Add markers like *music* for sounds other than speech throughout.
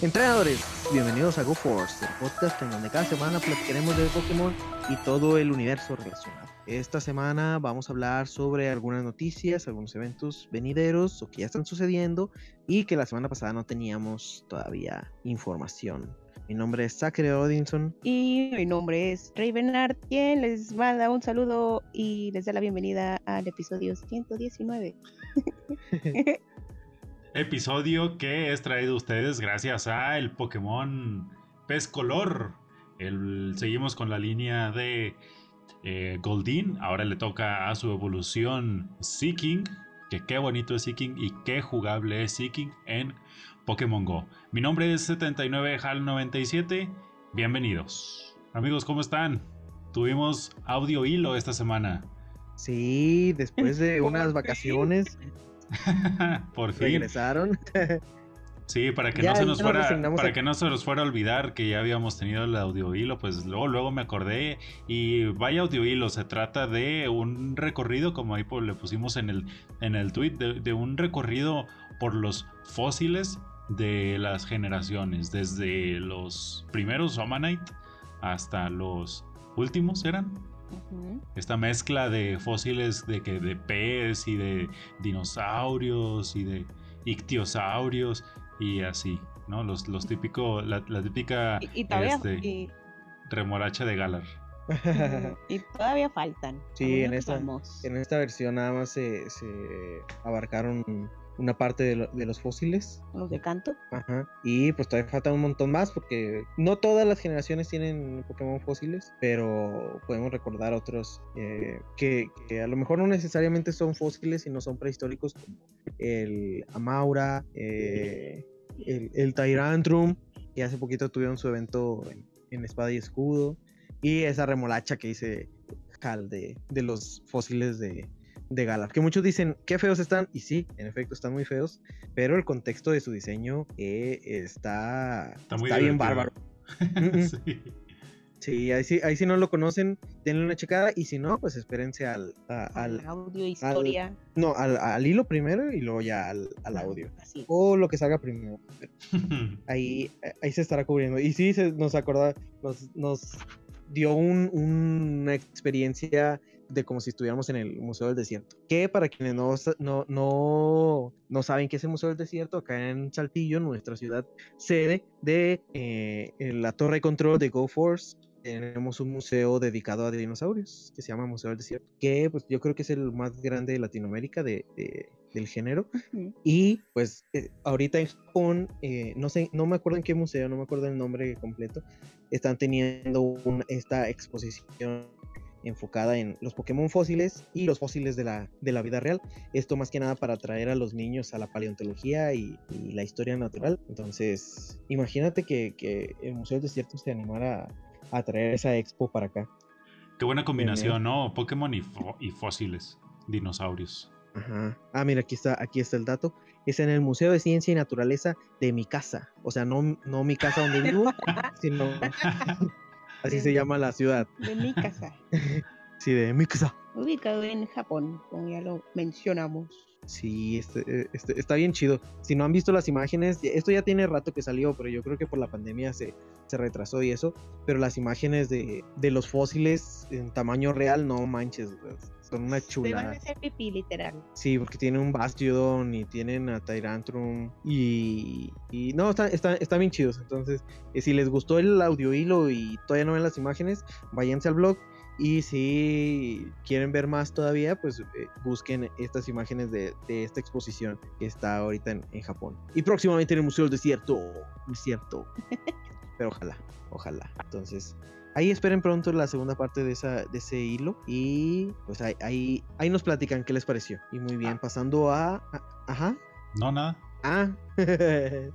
Entrenadores, bienvenidos a Go Force, el podcast en donde cada semana platicaremos de Pokémon y todo el universo relacionado. Esta semana vamos a hablar sobre algunas noticias, algunos eventos venideros o que ya están sucediendo y que la semana pasada no teníamos todavía información. Mi nombre es Zachary Odinson. Y mi nombre es Ravenard, quien les manda un saludo y les da la bienvenida al episodio 119. *laughs* *laughs* episodio que es traído a ustedes gracias a el Pokémon Pez Color. El, seguimos con la línea de eh, Goldin. Ahora le toca a su evolución Seeking. Que qué bonito es Seeking y qué jugable es Seeking en Pokémon Go. Mi nombre es 79HAL97. Bienvenidos. Amigos, ¿cómo están? Tuvimos audio hilo esta semana. Sí, después de *laughs* unas vacaciones *laughs* Por fin. Regresaron. Sí, para que, no se nos fuera, para que no se nos fuera a olvidar que ya habíamos tenido el audio hilo, pues luego, luego me acordé y vaya audio hilo, se trata de un recorrido, como ahí le pusimos en el, en el tweet, de, un recorrido por los fósiles de las generaciones, desde los primeros Omanite hasta los últimos, ¿eran? Esta mezcla de fósiles de que de pez y de dinosaurios y de ictiosaurios y así, ¿no? Los, los típicos, la, típica este, remoracha de Galar. y todavía faltan. Sí, en esta, en esta versión nada más se, se abarcaron una parte de, los fósiles. Los de canto. Ajá. Y pues todavía falta un montón más porque no todas las generaciones tienen Pokémon fósiles, pero podemos recordar otros eh, que, a lo mejor no necesariamente son fósiles y no son prehistóricos como el Amaura, eh, el, el Tyrantrum, que hace poquito tuvieron su evento en, Espada y Escudo, y esa remolacha que Hal de, de los fósiles de, de Galar. Que muchos dicen, qué feos están. Y sí, en efecto, están muy feos. Pero el contexto de su diseño eh, está, está, bien bárbaro. *laughs* sí. Sí, ahí sí, ahí no lo conocen, denle una checada y si no, pues espérense al, al audio historia. no, al, hilo primero y luego ya al, audio. O lo que salga primero. *laughs* ahí, ahí se estará cubriendo. Y sí, se, nos acorda, nos, nos dio un, una experiencia de como si estuviéramos en el Museo del Desierto. Que para quienes no, no, no, no saben qué es el Museo del Desierto, acá en Saltillo, nuestra ciudad sede de eh, la torre de control de GoForce, tenemos un museo dedicado a dinosaurios que se llama Museo del Desierto, que pues yo creo que es el más grande de Latinoamérica de, del género. Y pues eh, ahorita en Japón, eh, no sé, no me acuerdo en qué museo, no me acuerdo el nombre completo, están teniendo esta exposición enfocada en los Pokémon fósiles y los fósiles de la, de la vida real. Esto más que nada para atraer a los niños a la paleontología y, la historia natural. Entonces, imagínate que, que, el Museo del Desierto se animara a, traer esa expo para acá. Qué buena combinación, ¿no? Pokémon y, y fósiles, dinosaurios. Ajá. Ah, mira, aquí está, aquí está el dato. Es en el Museo de Ciencia y Naturaleza de mi casa. O sea, no, no mi casa donde vivo, *laughs* sino Así se llama la ciudad. De mi casa. *laughs* sí, de mi casa. Ubicado en Japón, como ya lo mencionamos. Sí, este, eh, este, está bien chido. Si no han visto las imágenes, esto ya tiene rato que salió, pero yo creo que por la pandemia se, se retrasó y eso. Pero las imágenes de, de los fósiles en tamaño real, no manches, son una chulada. van a hacer pipí, literal. Sí, porque tienen un Bastiodon y tienen a Tyrantrum y, y no, están está, está bien chidos. Entonces, eh, si les gustó el audio hilo y todavía no ven las imágenes, váyanse al blog. Y si quieren ver más todavía, pues eh, busquen estas imágenes de, de, esta exposición que está ahorita en, en, Japón. Y próximamente en el Museo del Desierto. Desierto. *laughs* Pero ojalá, ojalá. Entonces, ahí esperen pronto la segunda parte de, esa, de ese hilo. Y pues ahí, ahí, ahí nos platican qué les pareció. Y muy bien, ah. pasando a, Ajá. No, nada. Ah. *laughs*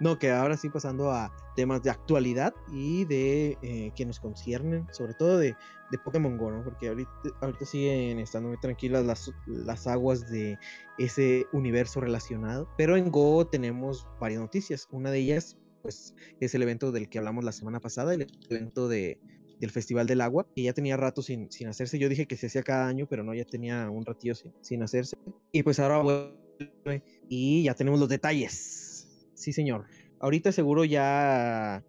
no, que ahora sí pasando a temas de actualidad y de eh, que nos conciernen, sobre todo de, de Pokémon Go, ¿no? Porque ahorita, ahorita siguen estando muy tranquilas las, las aguas de ese universo relacionado. Pero en Go tenemos varias noticias. Una de ellas pues es el evento del que hablamos la semana pasada, el evento de, del Festival del Agua, que ya tenía rato sin, sin hacerse. Yo dije que se hacía cada año, pero no, ya tenía un ratillo sin, sin hacerse. Y pues ahora vuelve y ya tenemos los detalles. Sí, señor. ahorita seguro ya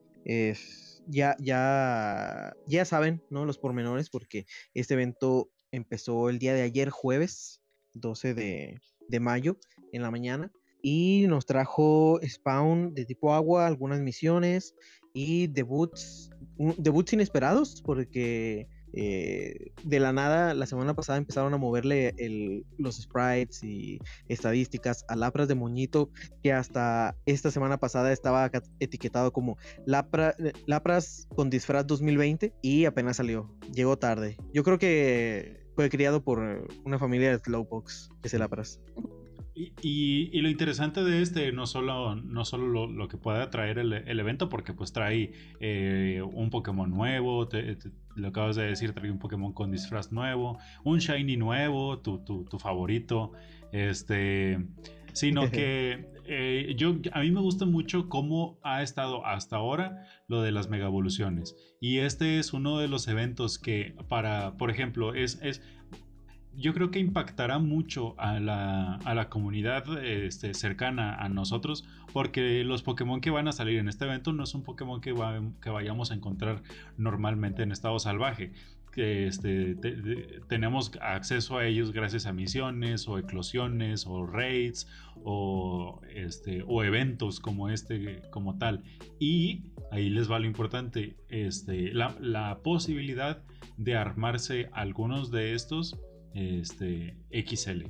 ya, ya, ya saben, ¿no? Los pormenores, porque este evento empezó el día de ayer, jueves 12 de, de mayo, en la mañana. Y nos trajo Spawn de tipo agua, algunas misiones y debuts, debuts inesperados, porque eh, de la nada, la semana pasada empezaron a moverle los sprites y estadísticas a Lapras de Moñito, que hasta esta semana pasada estaba etiquetado como Lapras con disfraz 2020 y apenas salió. Llegó tarde. Yo creo que fue criado por una familia de Slowpox, que es el. Y, lo interesante de este, no solo, no solo lo, que pueda traer el, evento, porque pues trae eh, un Pokémon nuevo, lo acabas de decir, trae un Pokémon con disfraz nuevo, un Shiny nuevo, tu, tu, favorito, este, sino *laughs* que eh, yo, a mí me gusta mucho cómo ha estado hasta ahora lo de las mega evoluciones. Y este es uno de los eventos que para, por ejemplo, es, es yo creo que impactará mucho a la, a la comunidad este, cercana a nosotros, porque los Pokémon que van a salir en este evento no son Pokémon que, que vayamos a encontrar normalmente en estado salvaje. Que este, tenemos acceso a ellos gracias a misiones o eclosiones o raids o, este, o eventos como este como tal. Y ahí les va lo importante, este, la, la posibilidad de armarse algunos de estos este, XL.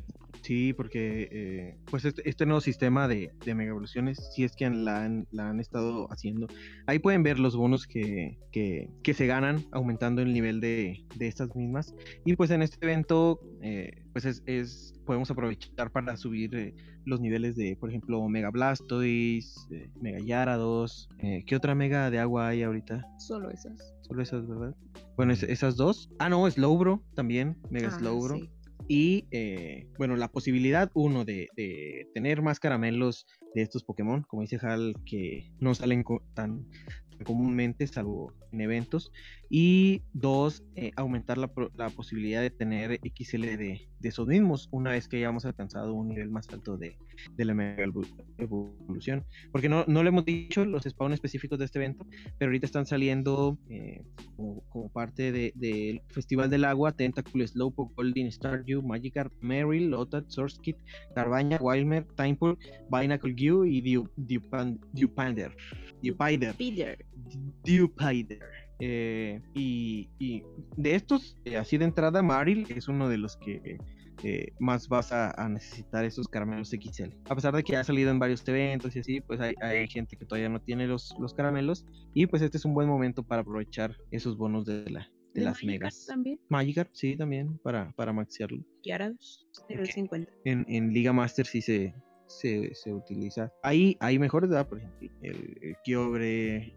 Sí, porque eh, pues este, este, nuevo sistema de, de mega evoluciones, si es que la han, la han estado haciendo, ahí pueden ver los bonos que, que, que se ganan aumentando el nivel de, de, estas mismas. Y pues en este evento, eh, pues es, es, podemos aprovechar para subir eh, los niveles de, por ejemplo, Mega Blastoise, Mega Yarados. ¿Qué otra Mega de agua hay ahorita? Solo esas. Solo esas, ¿verdad? Bueno, esas dos. Ah, no, Slowbro también, Mega ah, Slowbro. Y eh, bueno, la posibilidad, uno, de, de, tener más caramelos de estos Pokémon, como dice Hal, que no salen tan, comúnmente, salvo en eventos. Y dos, eh, aumentar la, la, posibilidad de tener XL de, de, esos mismos una vez que hayamos alcanzado un nivel más alto de, de la mega evolución. Porque no, no le hemos dicho los spawn específicos de este evento, pero ahorita están saliendo eh, como, parte del de, Festival del Agua, Tentacle, Slowpoke, Golden Stardew, Magikarp, Meryl, Lotat, Source Kit, Carbaña, Wildmer, Timepool, Binacle Gew y Dewpander. Dewpider. Dewpider. Eh, y, y, de estos, eh, así de entrada, Maril es uno de los que eh, más vas a, necesitar esos caramelos XL. A pesar de que ha salido en varios eventos y así, pues hay, hay, gente que todavía no tiene los, los caramelos. Y pues este es un buen momento para aprovechar esos bonos de, la, de, las megas. también? Magikarp, sí, también, para, para maxearlo. Gyarados, okay. 50. En, en Liga Master sí se, se, se utiliza. Ahí hay mejores, ¿verdad? Por ejemplo, el, Kyogre.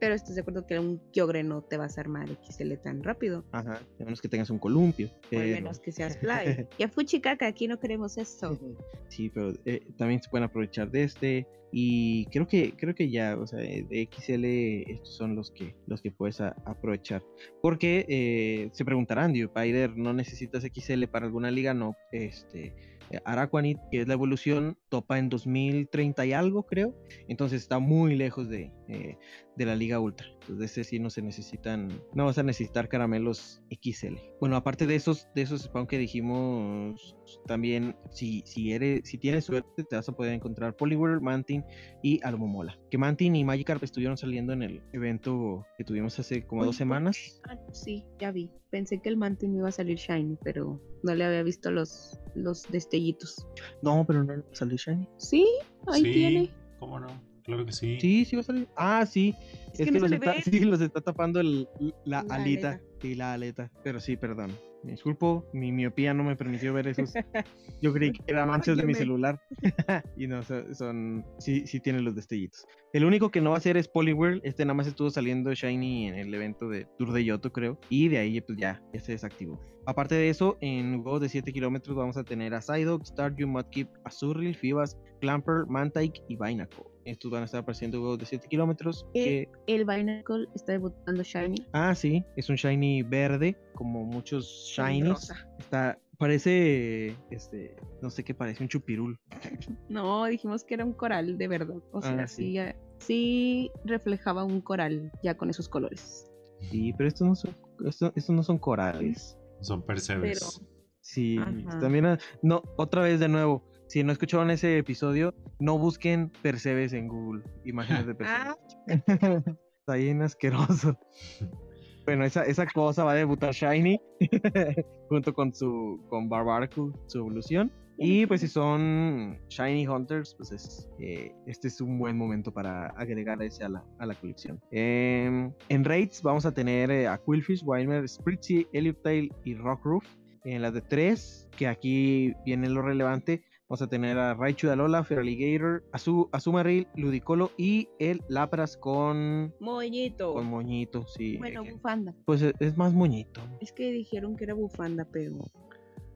Pero estás de acuerdo que un Kyogre no te vas a armar XL tan rápido. Ajá, a menos que tengas un columpio. O menos que seas *laughs* Fly. ya Fuchicaca, aquí no queremos eso. *laughs* sí, pero eh, también se pueden aprovechar de este. Y creo que, creo que ya, o sea, de XL estos son los que, los que puedes aprovechar. Porque eh, se preguntarán, Spider, ¿no necesitas XL para alguna liga? No, este eh, Araquanid, que es la evolución, topa en 2030 y algo, creo. Entonces está muy lejos de, eh, de la Liga Ultra. Entonces, ese sí no se necesitan, no vas a necesitar caramelos XL. Bueno, aparte de esos, de esos spawn que dijimos, también si, si, eres, si tienes suerte, te vas a poder encontrar Poliwhirl, Mantin y Almomola. Que Mantin y Magikarp estuvieron saliendo en el evento que tuvimos hace como dos semanas. Ah, sí, ya vi. Pensé que el Mantin iba a salir Shiny, pero no le había visto los, los destellitos. No, pero no salió Shiny. Sí, ahí tiene. ¿Cómo no? Claro que sí. Sí, sí va a salir. Ah, sí. Es, que, los, está, *laughs* sí, los está tapando el, la, alita y la aleta. Pero sí, perdón. Me disculpo, mi miopía no me permitió ver esos. *laughs* Yo creí que eran manchas de mi celular. *laughs* y no, son, sí, sí tienen los destellitos. El único que no va a ser es Poliwhirl. Este nada más estuvo saliendo Shiny en el evento de Tour de Yoto, creo. Y de ahí pues ya, ya se desactivó. Aparte de eso, en juegos de 7 kilómetros vamos a tener a Psyduck, Stardew, Mudkip, Azuril, Fibas, Clamper, Mantike y Binacle. Estos van a estar apareciendo juegos de 7 kilómetros. El, el Binacle está debutando Shiny. Ah, sí, es un Shiny verde, como muchos Shinies. Está, parece, este, no sé qué parece, un chupirul. *laughs* No, dijimos que era un coral de verdad. O sea, ah, sí. sí reflejaba un coral ya con esos colores. Sí, pero estos no son, estos, no son corales. Son percebes. Sí, también, ah, no, otra vez de nuevo, si no escucharon ese episodio, no busquen percebes en Google, imágenes de *laughs* percebes. *laughs* Está bien asqueroso. *laughs* Bueno, esa, esa cosa va a debutar Shiny junto con su con Barbaracle, su evolución. Y pues si son Shiny Hunters, pues es, eh, este es un buen momento para agregar ese a la, a la colección. Em, en raids vamos a tener eh, a Quillfish, Wilmer, Spritzy, Tail y Rockroof. En las de 3, que aquí viene lo relevante, vamos a tener a Raichu de Alola, Feraligator, Azu, Azumaril, Ludicolo y el Lapras con... Moñito. Con moñito, sí. Bueno, bufanda. Pues es, es más moñito. Es que dijeron que era bufanda, pero...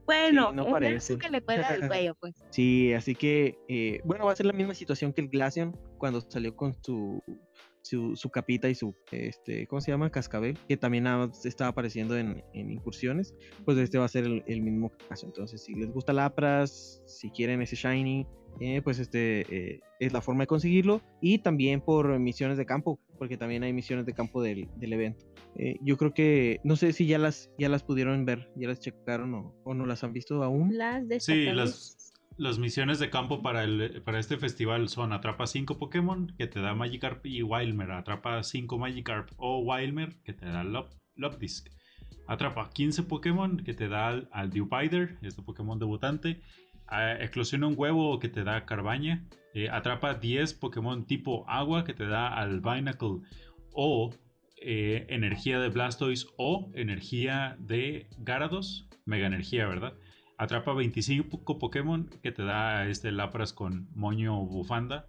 Bueno, no parece. que le *laughs* cuelga el cuello, pues. Sí, así que, eh, bueno, va a ser la misma situación que el Glaceon cuando salió con su, su, capita y su, este, ¿cómo se llama? Cascabel, que también estaba apareciendo en, incursiones. Pues este va a ser el, mismo caso. Entonces, si les gusta Lapras, si quieren ese Shiny, eh, pues este eh, es la forma de conseguirlo. Y también por misiones de campo, porque también hay misiones de campo del, del evento. Eh, yo creo que, no sé si ya las, ya las pudieron ver, ya las checaron o, no las han visto aún. Las de Sí, las, las misiones de campo para, el, para este festival son atrapa 5 Pokémon que te da Magikarp y Wildmer, atrapa 5 Magikarp o Wildmer que te da Lopdisc. Atrapa 15 Pokémon que te da al, al este Pokémon debutante. eclosiona un huevo que te da Carbaña. Eh, atrapa 10 Pokémon tipo agua que te da al Binacle. O eh, energía de Blastoise o energía de Garados, mega energía, ¿verdad? Atrapa 25 Pokémon que te da este Lapras con moño bufanda.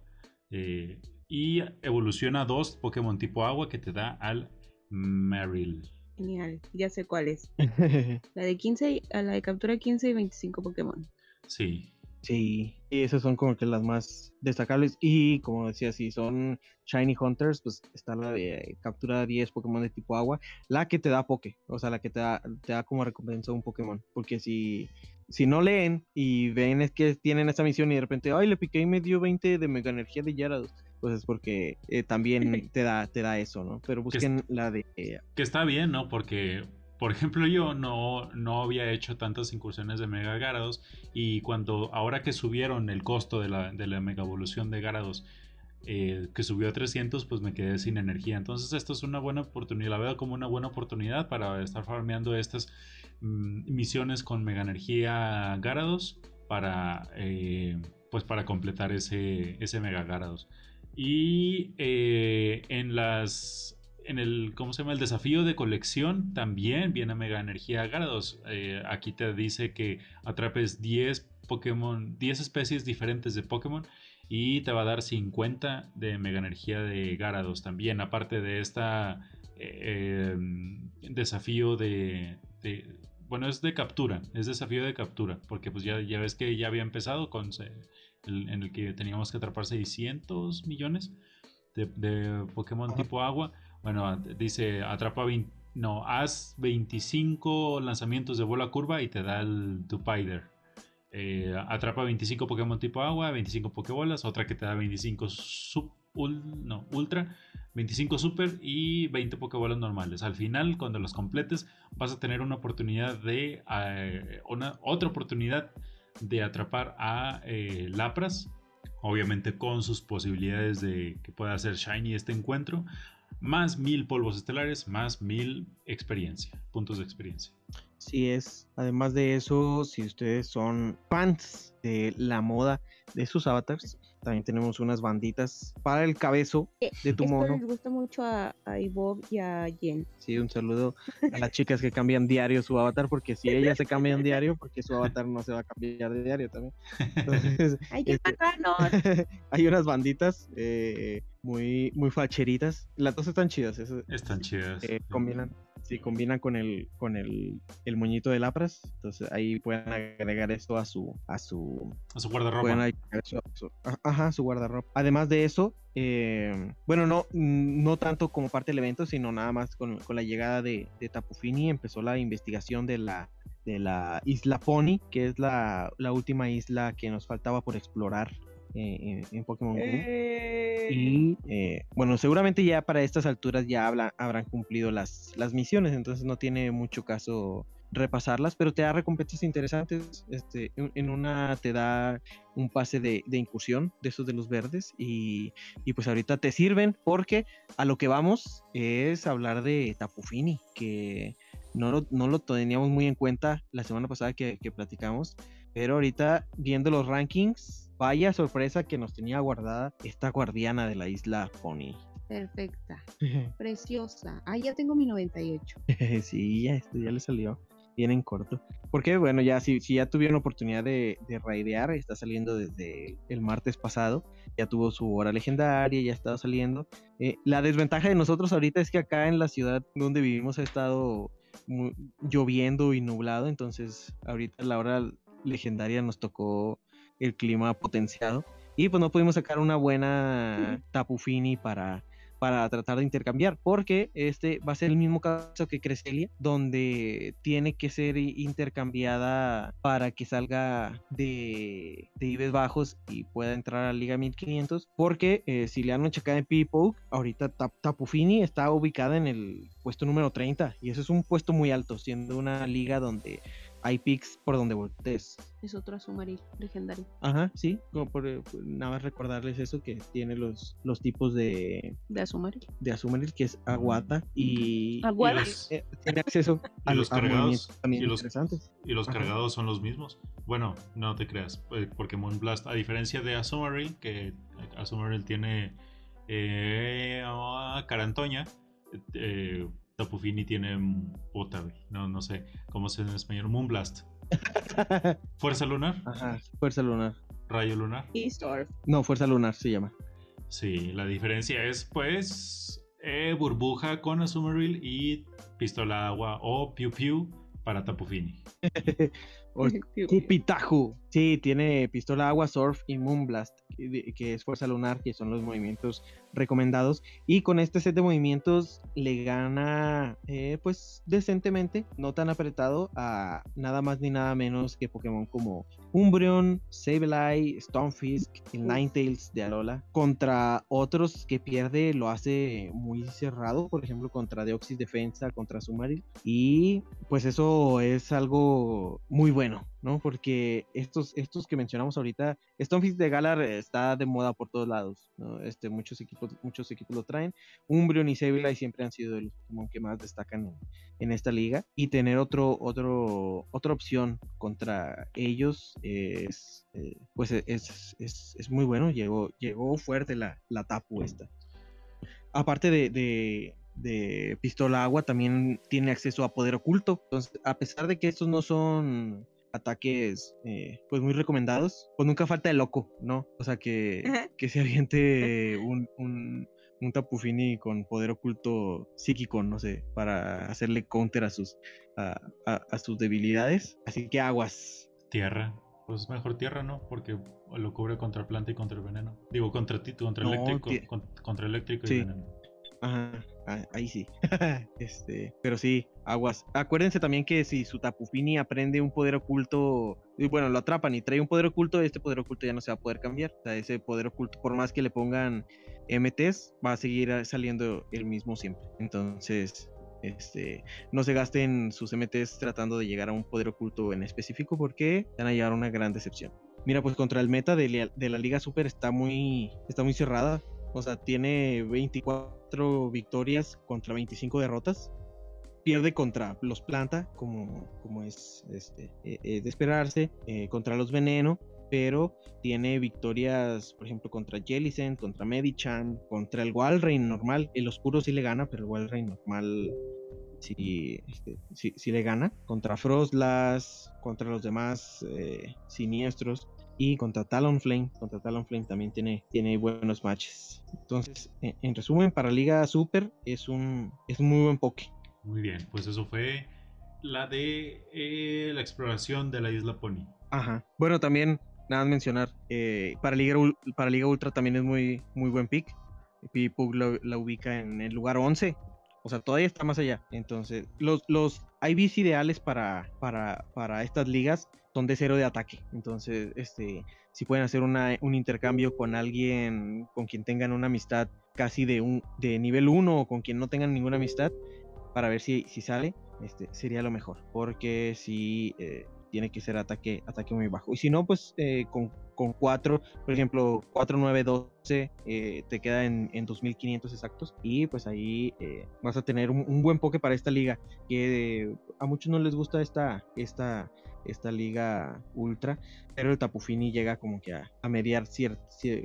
Eh, y evoluciona dos Pokémon tipo agua que te da al Meryl. Genial, ya sé cuál es. *laughs* la de 15, a la de captura 15 y 25 Pokémon. Sí. Sí, y esas son como que las más destacables. Y como decía, si son Shiny Hunters, pues está la de captura 10 Pokémon de tipo agua, la que te da Poké, o sea, la que te da, te da como recompensa un Pokémon. Porque si, si no leen y ven es que tienen esta misión y de repente, ay, le piqué y me dio 20 de Mega Energía de Yarados, pues es porque eh, también *laughs* te da, te da eso, ¿no? Pero busquen la de... que está bien, ¿no? Porque por ejemplo, yo no, no había hecho tantas incursiones de Mega Garados y cuando ahora que subieron el costo de la, de la Mega Evolución de Garados, eh, que subió a 300, pues me quedé sin energía. Entonces esto es una buena oportunidad, la veo como una buena oportunidad para estar farmeando estas mm, misiones con Mega Energía Garados para, eh, pues para completar ese, ese Mega Garados. Y eh, en las en el, ¿cómo se llama? El desafío de colección también viene Mega Energía Garados. Eh, aquí te dice que atrapes 10 Pokémon, 10 especies diferentes de Pokémon y te va a dar 50 de Mega Energía de Garados también. Aparte de esta eh, em, desafío de, bueno, es de captura, es desafío de captura, porque pues ya, ya ves que ya había empezado con en el que teníamos que atrapar 600 millones de, Pokémon tipo agua. Bueno, dice atrapa 20, no, haz 25 lanzamientos de bola curva y te da el Tupider. Eh, atrapa 25 Pokémon tipo agua, 25 Pokébolas, otra que te da 25 sub, no, ultra, 25 super y 20 Pokébolas normales. Al final, cuando los completes, vas a tener una oportunidad de, eh, una, otra oportunidad de atrapar a eh, Lapras, obviamente con sus posibilidades de que pueda hacer Shiny este encuentro más mil polvos estelares, más mil experiencia, puntos de experiencia. Sí es. Además de eso, si ustedes son fans de la moda de sus avatars, también tenemos unas banditas para el cabezo eh, de tu mono. les gusta mucho a, a y a Jen. Sí, un saludo a las *laughs* chicas que cambian diario su avatar, porque si ellas se cambian diario, porque su avatar no se va a cambiar de diario también. *laughs* Entonces, Ay, qué este, *laughs* hay unas banditas eh, muy, muy facheritas. Las dos están chidas. están chidas. Eh, combinan Sí, combina con el con el, el moñito de Lapras, entonces ahí pueden agregar esto a su a su a su guardarropa. ajá, su guardarropa. Además de eso, eh, bueno, no no tanto como parte del evento, sino nada más con, la llegada de, de Tapufini empezó la investigación de la de la isla Pony, que es la, la última isla que nos faltaba por explorar eh, en, Pokémon Go. Eh, Y eh, bueno, seguramente ya para estas alturas ya habrán cumplido las, las misiones, entonces no tiene mucho caso repasarlas, pero te da recompensas interesantes. Este, en una te da un pase de, incursión de esos de los verdes y, pues ahorita te sirven porque a lo que vamos es hablar de Tapufini, que no lo, no lo teníamos muy en cuenta la semana pasada que, que platicamos, pero ahorita viendo los rankings, vaya sorpresa que nos tenía guardada esta guardiana de la isla Pony. Perfecta, *laughs* preciosa. Ah, ya tengo mi 98. *laughs* sí, ya, esto ya le salió bien en corto. Porque, bueno, ya si, si ya tuvieron oportunidad de, de raidear, está saliendo desde el martes pasado, ya tuvo su hora legendaria, ya estado saliendo. Eh, la desventaja de nosotros ahorita es que acá en la ciudad donde vivimos ha estado lloviendo y nublado, entonces ahorita la hora legendaria nos tocó el clima potenciado y pues no pudimos sacar una buena tapufini para para tratar de intercambiar, porque este va a ser el mismo caso que Cresselia, donde tiene que ser intercambiada para que salga de, de IBES bajos y pueda entrar a la Liga 1500, porque eh, si le dan una checada en Pipo, ahorita Tapufini está ubicada en el puesto número 30 y eso es un puesto muy alto, siendo una liga donde hay picks por donde voltees. Es otro Azumaril legendario. Ajá, sí, como por, eh, nada más recordarles eso que tiene los, los tipos de... De Azumaril. De Azumaril, que es Aguata y... Aguata. Eh, tiene acceso *laughs* a los cargados. También y los, interesantes. Y los cargados son los mismos. Bueno, no te creas, eh, porque Moonblast, a diferencia de Azumaril, que Azumaril tiene eh, Carantoña, eh, Tapufini tiene puta, No, no sé cómo se en español. Moonblast. *laughs* Fuerza lunar. Ajá, fuerza lunar. Rayo lunar. Y Storm. No, fuerza lunar se llama. Sí, la diferencia es pues eh, burbuja con Azumarill y pistola agua o Piu Piu para Tapufini. Cupitajo. *laughs* Sí, tiene pistola agua, surf y moonblast, que es fuerza lunar, que son los movimientos recomendados. Y con este set de movimientos le gana, eh, pues, decentemente, no tan apretado, a nada más ni nada menos que Pokémon como Umbreon, Sableye, Stonefisk, el Ninetales de Alola. Contra otros que pierde lo hace muy cerrado, por ejemplo, contra Deoxys Defensa, contra Sumaril. Y pues eso es algo muy bueno, ¿no? Porque estos, estos que mencionamos ahorita, Stonefish de Galar está de moda por todos lados, ¿no? Este, muchos equipos, muchos equipos lo traen. Umbreon y Sableye siempre han sido los Pokémon que más destacan en, esta liga. Y tener otro, otro, otra opción contra ellos es, eh, pues es, es, es, muy bueno. Llegó, llegó fuerte la, la tapu esta. Aparte de, de de pistola agua también tiene acceso a poder oculto. Entonces, a pesar de que estos no son ataques eh, pues muy recomendados, pues nunca falta el loco, ¿no? O sea, que, que se aviente un, un, un, tapufini con poder oculto psíquico, no sé, para hacerle counter a sus, a, a, sus debilidades. Así que aguas. Tierra. Pues mejor tierra, ¿no? Porque lo cubre contra planta y contra el veneno. Digo, contra ti, contra eléctrico, contra, eléctrico y veneno. Ajá, ahí sí. *laughs* este, pero sí, aguas. Acuérdense también que si su Tapufini aprende un poder oculto, y bueno, lo atrapan y trae un poder oculto, este poder oculto ya no se va a poder cambiar. O sea, ese poder oculto, por más que le pongan MTs, va a seguir saliendo el mismo siempre. Entonces, este, no se gasten sus MTs tratando de llegar a un poder oculto en específico porque van a llevar una gran decepción. Mira, pues contra el meta de, de la Liga Super está muy, está muy cerrada. O sea, tiene 24 victorias contra 25 derrotas. Pierde contra los Planta, como, como es este, eh, eh, de esperarse, eh, contra los Veneno, pero tiene victorias, por ejemplo, contra Jellicent, contra Medichan, contra el Walrein normal. El oscuro sí le gana, pero el Walrein normal sí, este, sí, le gana. Contra Frostlass, contra los demás siniestros y contra Talonflame. Contra Talonflame también tiene, tiene buenos matches. Entonces, en, resumen, para Liga Super es un, es muy buen poke. Muy bien, pues eso fue la de eh, la exploración de la isla Pony. Ajá. Bueno, también, nada más mencionar, eh, para, Liga, para Liga Ultra también es muy, muy buen pick. Pipug la, la ubica en el lugar 11 o sea, todavía está más allá. Entonces, los, los IVs ideales para, para, para estas ligas son de cero de ataque. Entonces, este, si pueden hacer una, un intercambio con alguien con quien tengan una amistad casi de, un, de nivel 1 o con quien no tengan ninguna amistad, para ver si, si sale, este, sería lo mejor. Porque si eh, tiene que ser ataque, ataque muy bajo. Y si no, pues eh, con, con 4, por ejemplo, 4, 9, 12, te queda en, en 2500 exactos. Y pues ahí eh, vas a tener un, buen poke para esta liga. Que a muchos no les gusta esta, esta, esta liga ultra, pero el Tapufini llega como que a, mediar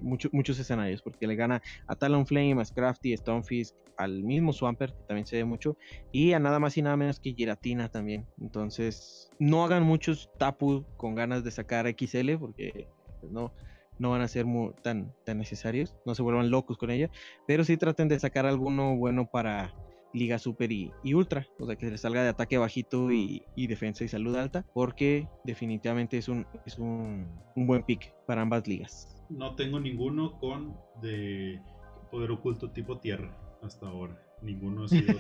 muchos muchos escenarios, porque le gana a Talonflame, a Scrafty, a Stonefish, al mismo Swampert, que también se ve mucho, y a nada más y nada menos que Giratina también. Entonces, no hagan muchos Tapu con ganas de sacar XL, porque pues, no, no van a ser tan, tan necesarios, no se vuelvan locos con ella, pero sí traten de sacar alguno bueno para Liga Super y, Ultra, o sea que le salga de ataque bajito y, defensa y salud alta, porque definitivamente es un, es un, buen pick para ambas ligas. No tengo ninguno con de poder oculto tipo tierra hasta ahora. Ninguno ha sido.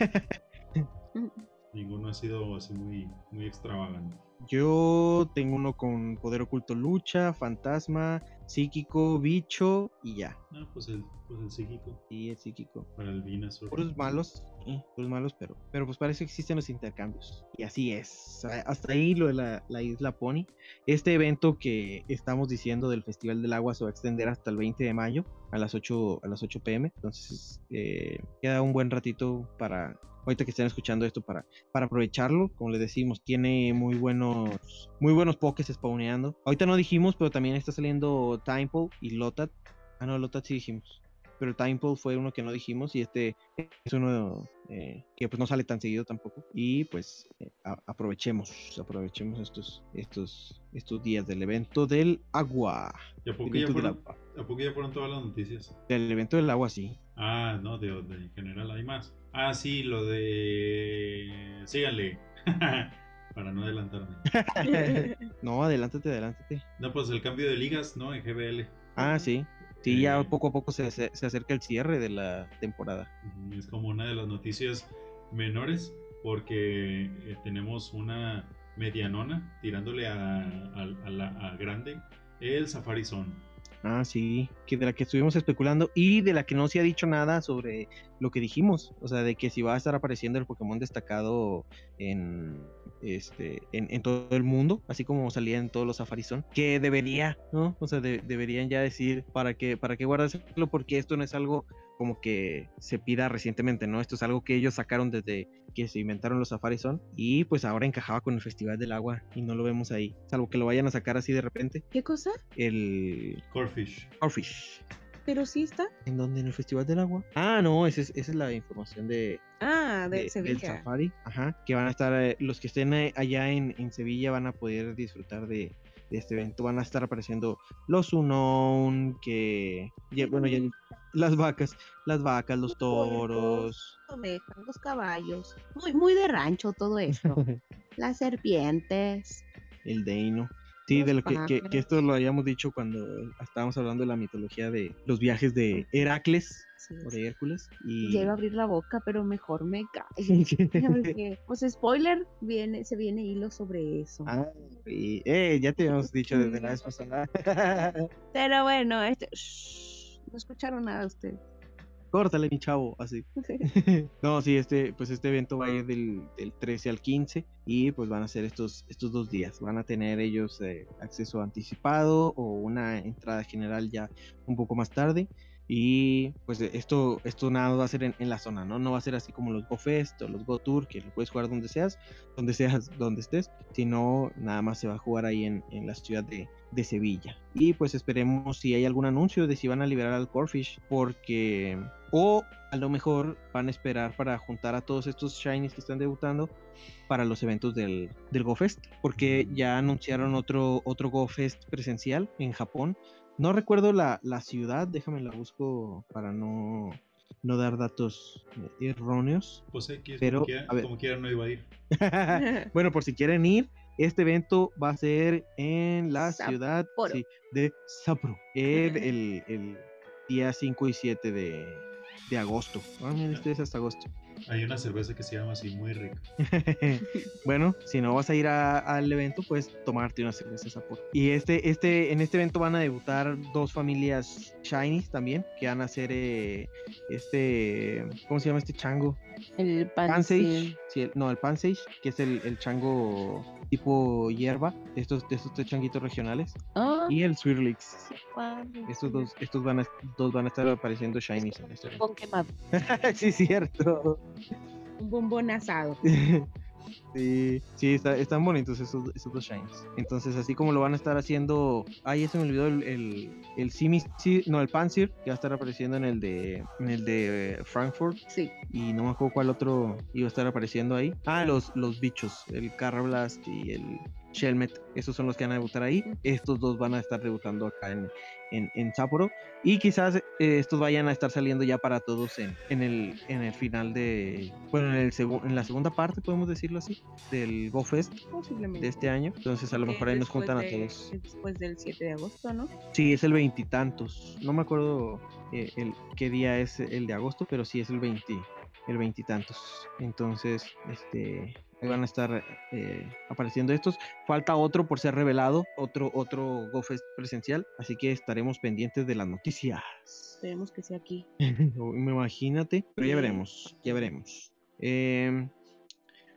*laughs* ninguno ha sido así muy, muy extravagante. Yo tengo uno con poder oculto lucha, fantasma, psíquico, bicho y ya. Ah, pues el, pues el psíquico. Sí, el psíquico. Para el Venusaur. Puros malos, eh, puros malos, pero, pero pues parece que existen los intercambios. Y así es. Hasta ahí lo de la, la, isla Pony. Este evento que estamos diciendo del Festival del Agua se va a extender hasta el 20 de mayo a las 8, a las 8 pm. Entonces eh, queda un buen ratito para ahorita que estén escuchando esto para, para aprovecharlo. Como les decimos, tiene muy buenos, muy buenos pokés spawneando. Ahorita no dijimos, pero también está saliendo Timepole y Lotat. Ah, no, Lotat sí dijimos. Pero Timepole fue uno que no dijimos y este es uno eh, que pues no sale tan seguido tampoco. Y pues eh, aprovechemos, aprovechemos estos, estos, estos días del evento del agua. ¿Y a poco, ya fueron, ¿A poco ya fueron todas las noticias? Del evento del agua, sí. Ah, no, de, de en general hay más. Ah, sí, lo de. Síganle. *laughs* Para no adelantarme. *laughs* no, adelántate, adelántate. No, pues el cambio de ligas, ¿no? En GBL. Ah, sí. Sí, ya eh, poco a poco se, se, acerca el cierre de la temporada. Es como una de las noticias menores, porque eh, tenemos una medianona tirándole a, a, la, a grande el Safari Zone. Ah, sí, que de la que estuvimos especulando y de la que no se ha dicho nada sobre lo que dijimos, o sea, de que si va a estar apareciendo el Pokémon destacado en este en, todo el mundo, así como salía en todos los Safarizón, que debería, ¿no? O sea, deberían ya decir para qué para qué guardárselo porque esto no es algo como que se pida recientemente, ¿no? Esto es algo que ellos sacaron desde que se inventaron los Safari Son y pues ahora encajaba con el Festival del Agua y no lo vemos ahí, salvo que lo vayan a sacar así de repente. ¿Qué cosa? El Corfish. Corfish. Pero sí está. ¿En dónde? ¿En el Festival del Agua? Ah, no, esa es, esa es la información de... Ah, de, Sevilla. Del Safari. Ajá, que van a estar, eh, los que estén eh, allá en, en Sevilla van a poder disfrutar de, de este evento van a estar apareciendo los Unknown, que bueno, ya las vacas, las vacas, los toros, los caballos, muy muy de rancho todo esto. *laughs* las serpientes, el Deino. Sí, de lo que, que, esto lo habíamos dicho cuando estábamos hablando de la mitología de los viajes de Heracles o de Hércules. Y... Ya iba a abrir la boca, pero mejor me callo. *laughs* *laughs* pues spoiler, viene, se viene hilo sobre eso. Ah, y, eh, ya te habíamos dicho desde la vez pasada. pero bueno, este, no escucharon nada ustedes córtale mi chavo, así. *laughs* *laughs* no, sí, este, pues este evento va a ir del, 13 al 15 y pues van a ser estos, estos dos días. Van a tener ellos eh, acceso anticipado o una entrada general ya un poco más tarde. Y pues esto, esto nada va a ser en, la zona, ¿no? No va a ser así como los Go Fest o los Go Tour, que lo puedes jugar donde seas, donde seas, donde estés, sino nada más se va a jugar ahí en, en la ciudad de, de, Sevilla. Y pues esperemos si hay algún anuncio de si van a liberar al Corfish, porque... O a lo mejor van a esperar para juntar a todos estos Shinies que están debutando para los eventos del, del Go Fest, porque ya anunciaron otro, otro Go Fest presencial en Japón no recuerdo la, ciudad, déjame la busco para no, no dar datos erróneos. Pues X, pero como, quiera, como quieran, no iba a ir. *laughs* bueno, por si quieren ir, este evento va a ser en la ciudad de Sapporo, el, el, día 5 y 7 de, de agosto. Ah, mira, este es hasta agosto. *laughs* Hay una cerveza que se llama así, muy rica. bueno, si no vas a ir al evento, pues tomarte una cerveza Sapporo. Y este, este, en este evento van a debutar dos familias Shinies también, que van a hacer eh, este, ¿cómo se llama este chango? El Pansage. Sí, no, el Pansage, que es el, el chango tipo hierba, estos, estos tres changuitos regionales. Ah. Y el Swirlix. Estos dos, estos van a, dos van a estar apareciendo shinies en este Bombón quemado. *laughs* sí, cierto. Un bombón asado. *laughs* Sí, sí, están bonitos esos, esos dos shines. Entonces, así como lo van a estar haciendo. Ahí se me olvidó el, el, el Simi, no, el Panzer, que va a estar apareciendo en el de en el de eh, Frankfurt. Sí. Y no me acuerdo cuál otro iba a estar apareciendo ahí. Ah, los, los bichos, el Carrablast y el Shelmet, esos son los que van a debutar ahí. Estos dos van a estar debutando acá en, en, en Sapporo. Y quizás eh, estos vayan a estar saliendo ya para todos en, en, el, en el final de. Bueno, en, el en la segunda parte, podemos decirlo así, del Go Fest de este año. Entonces, a lo mejor ahí nos juntan a todos. Después del 7 de agosto, ¿no? Sí, es el veintitantos. No me acuerdo eh, el, qué día es el de agosto, pero sí es el 20 el veintitantos. Entonces, este, van a estar eh, apareciendo estos. Falta otro por ser revelado, otro, otro GoFest presencial, así que estaremos pendientes de las noticias. Esperemos que sea aquí. *laughs* Me imagínate, pero ya veremos, ya veremos. Em,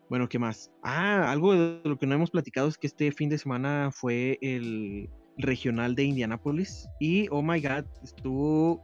bueno, ¿qué más? Ah, algo de lo que no hemos platicado es que este fin de semana fue el regional de Indianapolis y oh my god, estuvo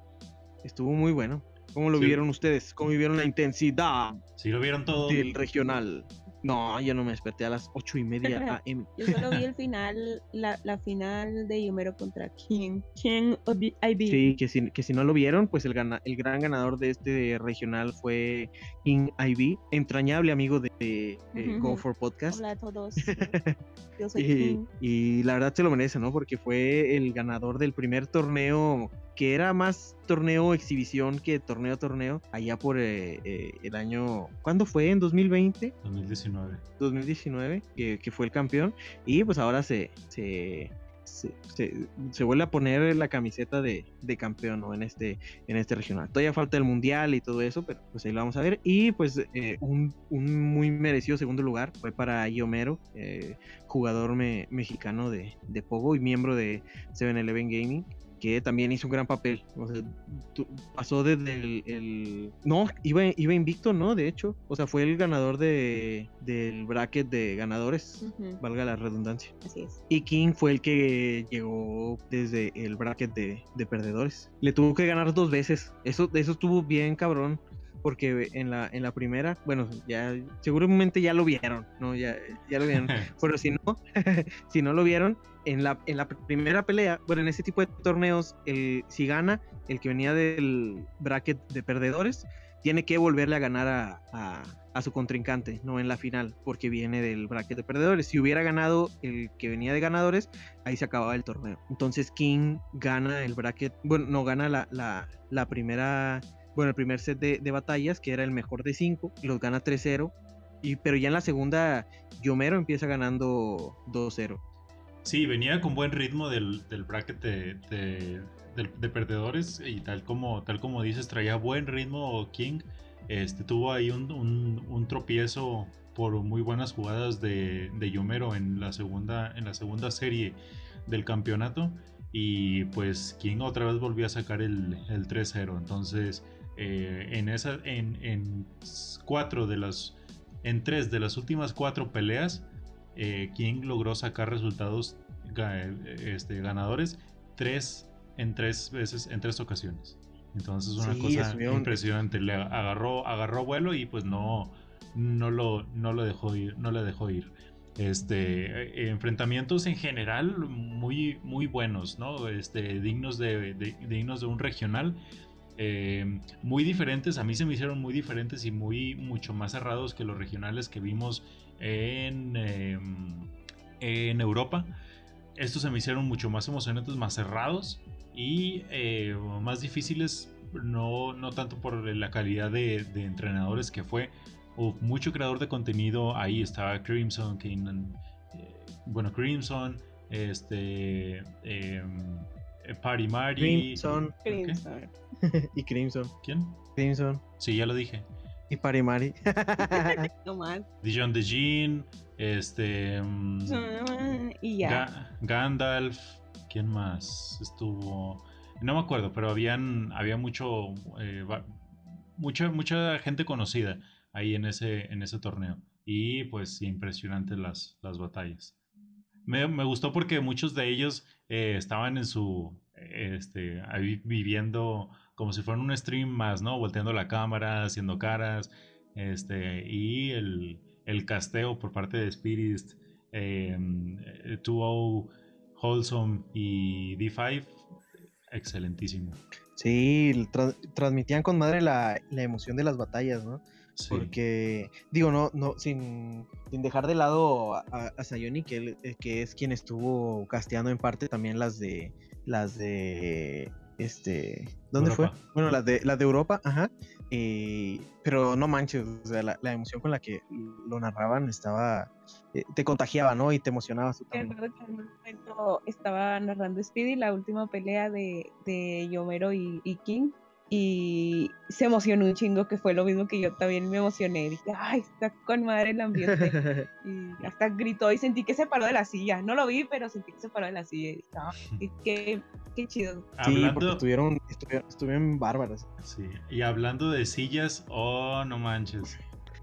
estuvo muy bueno. ¿Cómo lo vieron ustedes? ¿Cómo vieron la intensidad? Sí, lo vieron todo. Del regional. No, yo no me desperté a las ocho y media *laughs* AM. yo solo vi el final, la, la final de Yumero contra King, King IB. Sí, que si, que si no lo vieron, pues el, gana, el gran ganador de este regional fue King IB, entrañable amigo de, Go for Podcast. Hola a todos. *laughs* yo soy y, King. Y la verdad se lo merece, ¿no? Porque fue el ganador del primer torneo que era más torneo exhibición que torneo torneo allá por eh, eh, el año ¿cuándo fue? ¿en 2020? 2019 2019 que, que fue el campeón y pues ahora se, se se, vuelve a poner la camiseta de, de, campeón ¿no? en, este, en este regional. Todavía falta el mundial y todo eso, pero pues ahí lo vamos a ver. Y pues eh, un, un, muy merecido segundo lugar fue para Iomero, jugador mexicano de, de Pogo y miembro de 7-Eleven Gaming que también hizo un gran papel. O sea, pasó desde el, No, iba, iba invicto, ¿no? De hecho. O sea, fue el ganador de, del bracket de ganadores, valga la redundancia. Así es. Y King fue el que llegó desde el bracket de, de perdedores. Le tuvo que ganar dos veces. Eso, eso estuvo bien cabrón porque en la, en la primera, bueno, ya seguramente ya lo vieron, ¿no? Ya, ya lo vieron. *laughs* Pero si no, *laughs* si no lo vieron, en la, en la primera pelea, bueno, en ese tipo de torneos, el, si gana el que venía del bracket de perdedores, tiene que volverle a ganar a, a, su contrincante, no en la final, porque viene del bracket de perdedores. Si hubiera ganado el que venía de ganadores, ahí se acababa el torneo. Entonces King gana el bracket, bueno, no gana la, la, la primera bueno, el primer set de, batallas, que era el mejor de 5, los gana 3-0. Y, pero ya en la segunda, Yomero empieza ganando 2-0. Sí, venía con buen ritmo del, bracket de, perdedores y tal como, tal como dices, traía buen ritmo King. Este, tuvo ahí un, tropiezo por muy buenas jugadas de, Yomero en la, segunda, en la segunda serie del campeonato. Y pues King otra vez volvió a sacar el, el 3-0. Entonces eh, en, esa, en, cuatro de las, en tres de las últimas cuatro peleas, eh, King logró sacar resultados este, ganadores tres en tres veces, en tres ocasiones. Entonces una cosa impresionante. Le agarró, agarró vuelo y pues no, no lo, no lo dejó ir, no le dejó ir. Este, eh, enfrentamientos en general muy, muy buenos, ¿no? Este, dignos de, dignos de un regional. Eh, muy diferentes, a mí se me hicieron muy diferentes y muy mucho más cerrados que los regionales que vimos en, em, en Europa. Estos se me hicieron mucho más emocionantes, más cerrados y eh, más difíciles, no, no tanto por la calidad de, entrenadores que fue, o mucho creador de contenido, ahí estaba Crimson, eh, bueno, Crimson, este... Eh, Party Mari. Crimson. Crimson. *laughs* y Crimson. ¿Quién? Crimson. Sí, ya lo dije. Y Parimari. *laughs* no más. Dijon de Jean, este. Mm, y ya. Gandalf. ¿Quién más estuvo? No me acuerdo, pero habían, había mucho, eh, mucha, mucha gente conocida ahí en ese, en ese torneo. Y pues impresionantes las, las batallas. Me, me, gustó porque muchos de ellos eh, estaban en su, este, ahí viviendo como si fuera un stream más, ¿no? Volteando la cámara, haciendo caras, este, y el, el casteo por parte de Spirit, eh, 2O, Wholesome y D5, excelentísimo. Sí, transmitían con madre la, la, emoción de las batallas, ¿no? Porque, digo, no, no, sin, sin dejar de lado a, a Sayoni, que, eh, que es quien estuvo casteando en parte también las de las de este, ¿dónde fue? Bueno, las de, las de Europa, ajá. pero no manches, o sea, la, emoción con la que lo narraban estaba, eh, te contagiaba, ¿no? Y te emocionaba. en un momento estaba narrando Speedy la última pelea de, de Yomero y King y se emocionó un chingo, que fue lo mismo que yo también me emocioné. Dije, ay, está con madre el ambiente. *laughs* y hasta gritó y sentí que se paró de la silla. No lo vi, pero sentí que se paró de la silla. Y dije, ah, qué, *laughs* qué, chido. Sí, porque estuvieron, estuvieron, bárbaras. Sí, y hablando de sillas, oh, no manches.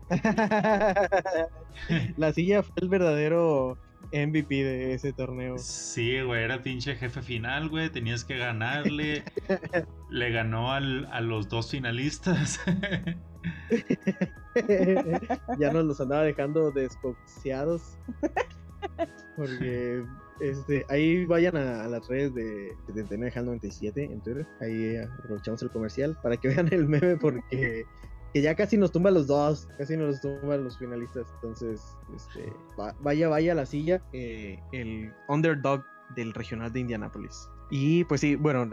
*laughs* la silla fue el verdadero MVP de ese torneo. Sí, güey, era pinche jefe final, güey. Tenías que ganarle. *laughs* Le ganó al, a los dos finalistas. *laughs* ya nos los andaba dejando descoxiados. Porque este, ahí vayan a, las redes de 97 en Twitter. Ahí aprovechamos el comercial para que vean el meme porque que ya casi nos tumba los dos, casi nos tumba los finalistas. Entonces, este, vaya, vaya a la silla, eh, el underdog del regional de Indianápolis. Y pues sí, bueno,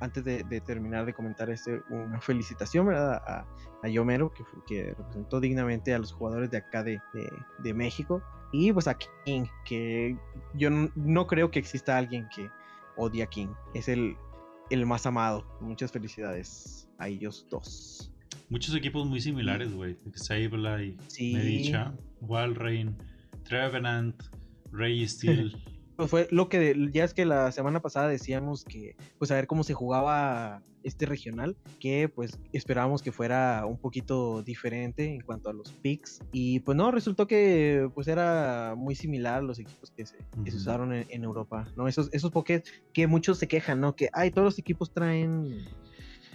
antes de, terminar de comentar este, una felicitación ¿verdad? a, a Yomero, que, representó dignamente a los jugadores de acá de, de, México. Y pues a King, que yo no, creo que exista alguien que odie a King. Es el, el más amado. Muchas felicidades a ellos dos. Muchos equipos muy similares, güey. Sableye, sí. Medicha, Walrein, Trevenant, Ray Steel. *laughs* Pues fue lo que ya es que la semana pasada decíamos que, pues a ver cómo se jugaba este regional, que pues esperábamos que fuera un poquito diferente en cuanto a los picks. Y pues no, resultó que pues era muy similar a los equipos que se, usaron en, Europa, ¿no? Esos, esos pokés que muchos se quejan, ¿no? Que, ay, todos los equipos traen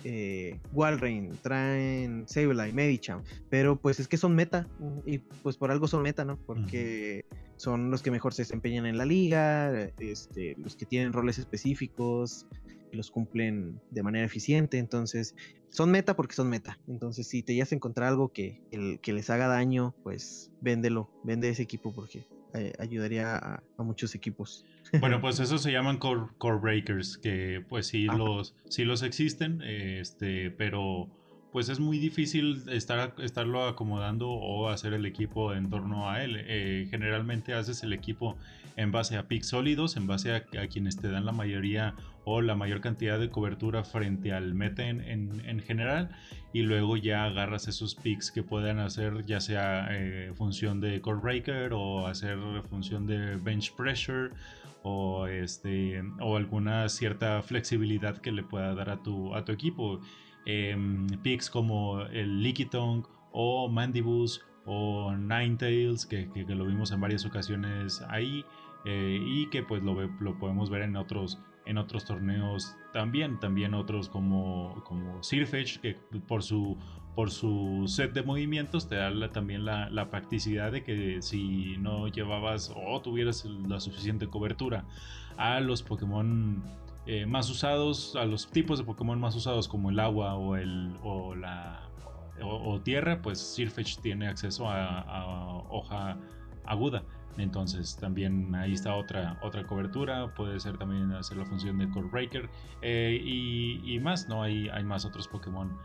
eh, Walrein, traen Sableye, Medicham, pero pues es que son meta y pues por algo son meta, ¿no? Porque son los que mejor se desempeñan en la liga, este, los que tienen roles específicos, los cumplen de manera eficiente, entonces son meta porque son meta. Entonces si te llegas a encontrar algo que, el, que les haga daño, pues véndelo, vende ese equipo porque eh, ayudaría a, muchos equipos. Bueno, *laughs* pues eso se llaman core, breakers, que pues sí, ah. los, sí los existen, este, pero pues es muy difícil estar, estarlo acomodando o hacer el equipo en torno a él. Eh, generalmente haces el equipo en base a picks sólidos, en base a, quienes te dan la mayoría o la mayor cantidad de cobertura frente al meta en, general y luego ya agarras esos picks que puedan hacer ya sea eh, función de core breaker o hacer función de bench pressure o este o alguna cierta flexibilidad que le pueda dar a tu a tu equipo Em, picks como el Lickitung o Mandibus o Ninetales, que, que, lo vimos en varias ocasiones ahí eh, y que pues lo, podemos ver en otros, en otros torneos también, también otros como, como Sirfetch, que por su, por su set de movimientos te da también la, practicidad de que si no llevabas o tuvieras la suficiente cobertura a los Pokémon eh, más usados, a los tipos de Pokémon más usados como el agua o, el, o la o, tierra, pues Sirfetch tiene acceso a, hoja aguda. Entonces también ahí está otra, otra cobertura, puede ser también hacer la función de Core Breaker eh, y, más, ¿no? Hay, hay más otros Pokémon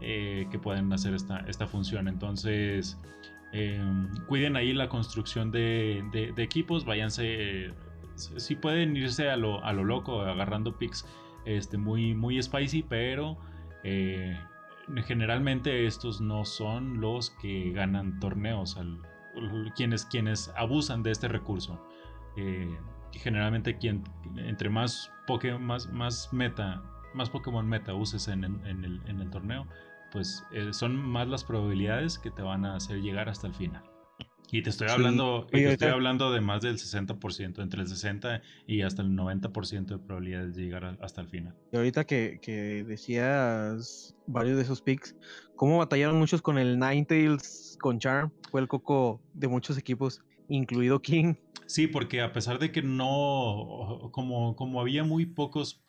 eh, que pueden hacer esta, esta función. Entonces cuiden ahí la construcción de, de equipos, váyanse sí pueden irse a lo, a lo loco, agarrando picks este, muy, muy spicy, pero eh, generalmente estos no son los que ganan torneos, quienes, quienes abusan de este recurso. Eh, generalmente quien entre más, más, más meta, más Pokémon meta uses en, el, torneo, pues eh, son más las probabilidades que te van a hacer llegar hasta el final. Y te estoy hablando, estoy hablando de más del 60%, entre el 60 y hasta el 90% de probabilidades de llegar hasta el final. Y ahorita que, decías varios de esos picks, ¿cómo batallaron muchos con el Ninetales, con Charm? Fue el coco de muchos equipos, incluido King. Sí, porque a pesar de que no, como, como había muy pocos,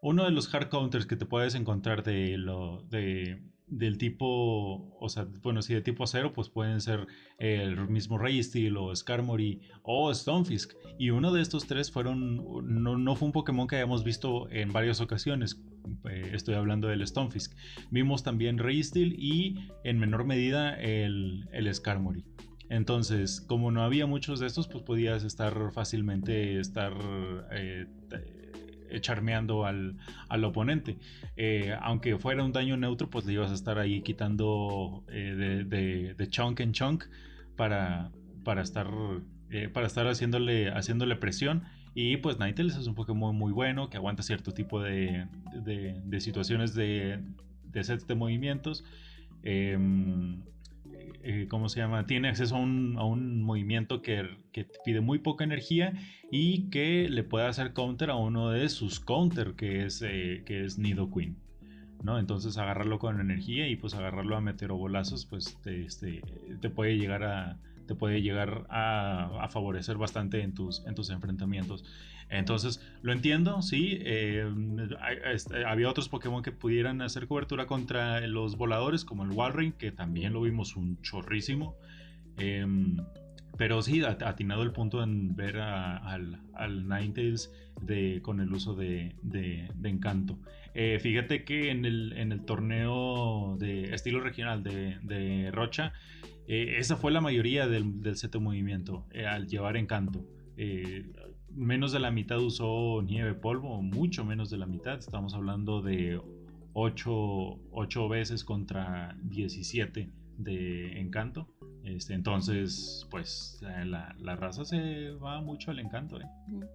uno de los hard counters que te puedes encontrar de lo de del tipo, o sea, bueno, si de tipo acero, pues pueden ser el mismo Steel o Skarmory o Stonefisk. Y uno de estos tres fueron, no, fue un Pokémon que hayamos visto en varias ocasiones. Eh, estoy hablando del Stonefisk. Vimos también Steel y en menor medida el, el Skarmory. Entonces, como no había muchos de estos, pues podías estar fácilmente estar eh, charmeando al, oponente. Eh, aunque fuera un daño neutro, pues le ibas a estar ahí quitando eh, de, chunk en chunk para, para estar, para estar haciéndole, haciéndole presión. Y pues Ninetales es un Pokémon muy bueno que aguanta cierto tipo de, situaciones de, de sets de movimientos. Eh, ¿cómo se llama? Tiene acceso a un, movimiento que, pide muy poca energía y que le puede hacer counter a uno de sus counter, que es, eh, que es Nidoqueen. ¿no? Entonces agarrarlo con energía y pues agarrarlo a meteorobolazos, pues te, este, te puede llegar a te puede llegar a, favorecer bastante en tus, en tus enfrentamientos. Entonces, lo entiendo, sí. Eh, este, había otros Pokémon que pudieran hacer cobertura contra los voladores, como el Walrein, que también lo vimos un chorrísimo. Em, pero sí, atinado el punto en ver al, al Ninetales con el uso de, encanto. Eh, fíjate que en el, torneo de estilo regional de, Rocha, eh, esa fue la mayoría del, del set de movimiento al llevar encanto menos de la mitad usó nieve polvo, mucho menos de la mitad. Estamos hablando de 8, veces contra 17 de encanto. Este, entonces, pues la, raza se va mucho al encanto. ¿eh?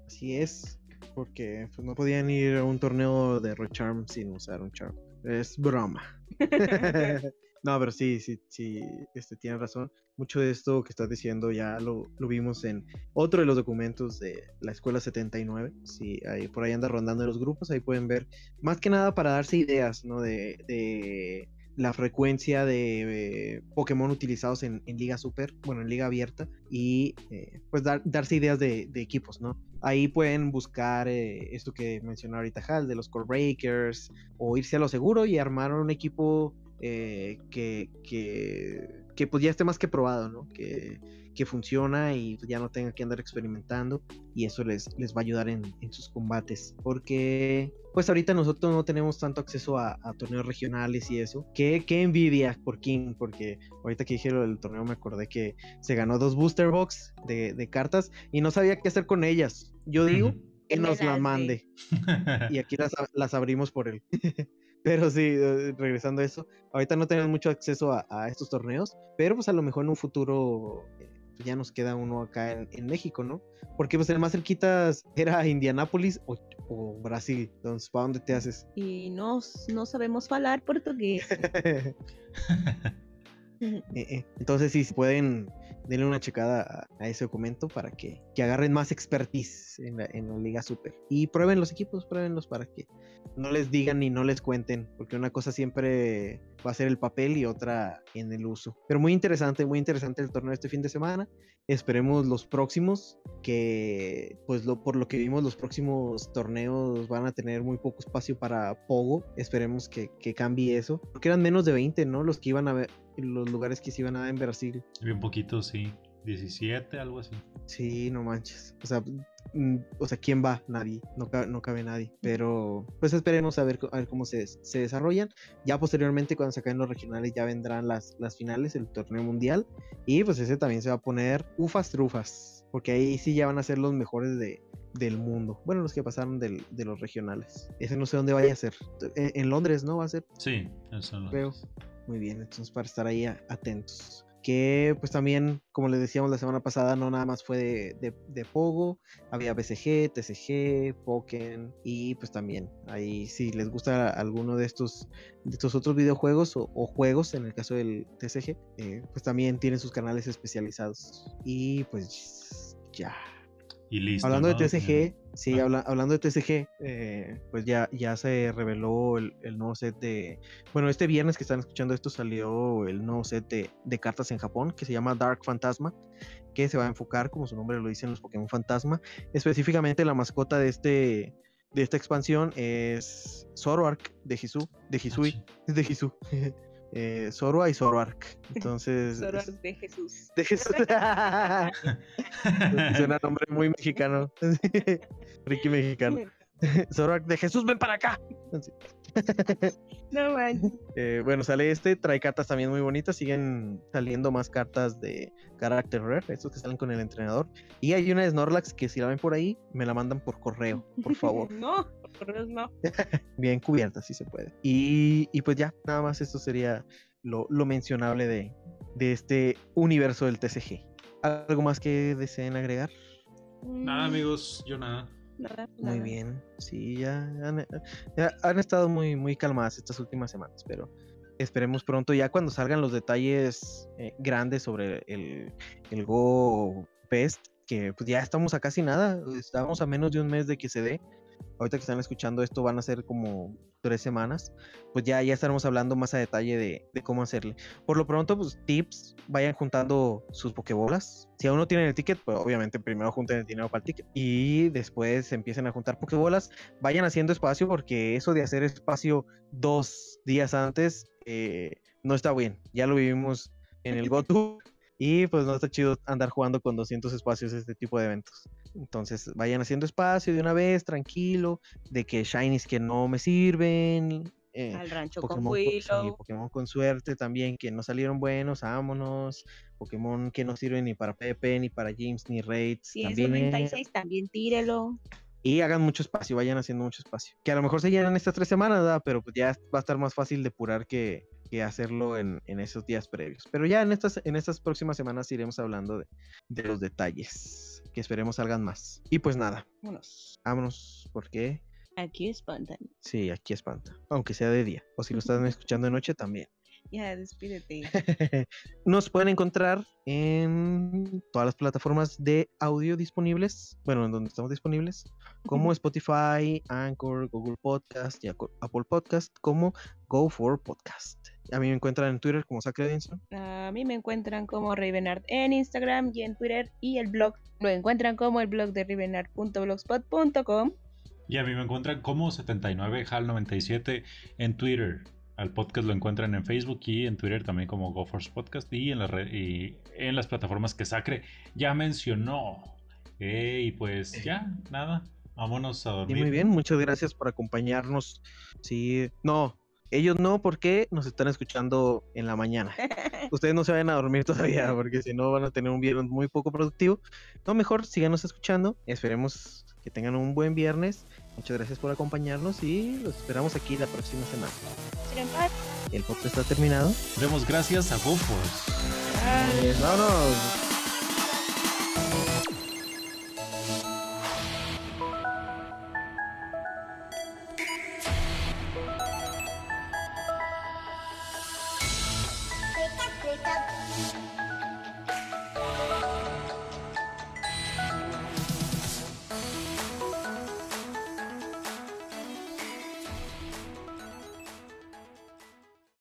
Así es, porque pues, no podían ir a un torneo de Recharm sin usar un charm. Es broma. *laughs* *laughs* No, pero sí, sí, sí, este, tiene razón. Mucho de esto que estás diciendo ya lo, vimos en otro de los documentos de la Escuela 79. Sí, ahí, por ahí anda rondando en los grupos, ahí pueden ver, más que nada para darse ideas, ¿no? De, la frecuencia de Pokémon utilizados en, Liga Super, bueno, en Liga Abierta, y eh, pues darse ideas de, equipos, ¿no? Ahí pueden buscar eh, esto que mencionó ahorita Hal, de los Core Breakers, o irse a lo seguro y armar un equipo eh, que, que, que, pues ya esté más que probado, ¿no? Que, que, funciona y ya no tenga que andar experimentando y eso les, les va a ayudar en, en sus combates. Porque pues ahorita nosotros no tenemos tanto acceso a, torneos regionales y eso. Qué, qué envidia por King, porque ahorita que dije lo del torneo me acordé que se ganó dos booster box de, de cartas y no sabía qué hacer con ellas. Yo digo... que nos las mande. *laughs* y aquí las, las abrimos por él. *laughs* Pero sí, eh, regresando a eso, ahorita no tenemos mucho acceso a, estos torneos, pero pues a lo mejor en un futuro eh, pues, ya nos queda uno acá en, México, ¿no? Porque pues el más cerquitas era Indianápolis o, Brasil, entonces ¿para dónde te haces? Y no, no sabemos hablar portugués. *laughs* Eh, entonces sí, pueden denle una checada a, ese documento para que, agarren más expertise en la, en la, Liga Super. Y prueben los equipos, pruébenlos para que no les digan ni no les cuenten, porque una cosa siempre va a ser el papel y otra en el uso. Pero muy interesante, muy interesante el torneo este fin de semana. Esperemos los próximos, que pues lo, por lo que vimos los próximos torneos van a tener muy poco espacio para Pogo. Esperemos que, que cambie eso, porque eran menos de 20, ¿no? Los que iban a ver, los lugares que se iban a dar en Brasil. Bien poquito, sí. 17, algo así. Sí, no manches. O sea, mm, o sea, ¿quién va? Nadie, no cabe, no cabe nadie. Pero pues esperemos a ver, a ver cómo se, se, desarrollan. Ya posteriormente, cuando se acaben los regionales, ya vendrán las, las finales, el torneo mundial. Y pues ese también se va a poner ufas trufas. Porque ahí sí ya van a ser los mejores de, del mundo. Bueno, los que pasaron de los regionales. Ese no sé dónde vaya a ser. En, Londres, ¿no? Va a ser. Sí, eso lo Veo. Muy bien, entonces para estar ahí atentos que pues también, como les decíamos la semana pasada, no nada más fue de, Pogo, había BCG, TCG, Pokémon y pues también ahí si les gusta alguno de estos, de estos otros videojuegos o, juegos, en el caso del TCG, eh, pues también tienen sus canales especializados. Y pues ya. Y listo. Hablando de TCG, sí, ah. hablando de TCG, eh, pues ya, ya se reveló el, nuevo set de. Bueno, este viernes que están escuchando esto salió el nuevo set de, cartas en Japón que se llama Dark Phantasma, que se va a enfocar, como su nombre lo dice, en los Pokémon Fantasma. Específicamente, la mascota de este. De esta expansión es Zoroark de Hisu, de Hisui, es *laughs* de Hisu. Eh, Zoroa y Zoroark. *laughs* Entonces. Zoroark de Jesús. De Jesús. *laughs* *laughs* Suena nombre muy mexicano. Ricky mexicano. Zoroark de Jesús, ven para acá. no man. Eh, bueno, sale este, trae cartas también muy bonitas, siguen saliendo más cartas de carácter rare, estos que salen con el entrenador. Y hay una de Snorlax que si la ven por ahí, me la mandan por correo, por favor. no, no. *laughs* Bien cubierta, si se puede. Y, y, pues ya, nada más esto sería lo, lo mencionable de, de este universo del TCG. ¿Algo más que deseen agregar? Nada, amigos, yo nada. Muy bien, sí, ya han, estado muy, muy calmadas estas últimas semanas, pero esperemos pronto, ya cuando salgan los detalles eh, grandes sobre el, el Go Fest, que pues ya estamos a casi nada, estamos a menos de un mes de que se dé ahorita que están escuchando esto van a ser como tres semanas, pues ya, ya estaremos hablando más a detalle de, cómo hacerle. Por lo pronto, pues tips, vayan juntando sus pokebolas. Si aún no tienen el ticket, pues obviamente primero junten el dinero para el ticket y después empiecen a juntar pokebolas. Vayan haciendo espacio porque eso de hacer espacio dos días antes eh, no está bien. Ya lo vivimos en el *laughs* GoTo y pues no está chido andar jugando con 200 espacios este tipo de eventos. Entonces vayan haciendo espacio de una vez, tranquilo, de que shinies que no me sirven. Eh, Al rancho Pokémon, con sí, Pokémon con suerte también que no salieron buenos, vámonos. Pokémon que no sirven ni para Pepe, ni para James, ni Raids. Si también. es 96, también tírelo. Y hagan mucho espacio, vayan haciendo mucho espacio. Que a lo mejor se llenan estas tres semanas, pero pues ya va a estar más fácil depurar que, que hacerlo en, esos días previos. Pero ya en estas, en estas próximas semanas iremos hablando de, los detalles, que esperemos salgan más. Y pues nada, vámonos. Vámonos, porque... Aquí espantan. Sí, aquí espanta, aunque sea de día. O si lo están *laughs* escuchando de noche también. Ya, despídete. *laughs* Nos pueden encontrar en todas las plataformas de audio disponibles, bueno, en donde estamos disponibles, como Spotify, Anchor, Google Podcast y Apple Podcast, como Go for Podcast. A mí me encuentran en Twitter como Sacred A mí me encuentran como Ravenart en Instagram y en Twitter y el blog lo encuentran como el blog de ravenart.blogspot.com. Y a mí me encuentran como 79hal97 en Twitter. Al podcast lo encuentran en Facebook y en Twitter también como GoForce Podcast y en, la red, y en las plataformas que Sacre ya mencionó. y pues ya, nada, vámonos a dormir. muy bien, muchas gracias por acompañarnos. Sí, no, ellos no, porque nos están escuchando en la mañana. *laughs* Ustedes no se vayan a dormir *laughs* todavía, porque si no van a tener un viernes muy poco productivo. No, mejor síganos escuchando. Esperemos que tengan un buen viernes. Muchas gracias por acompañarnos y los esperamos aquí la próxima semana. El podcast está terminado. Demos gracias a GoForce. Vámonos.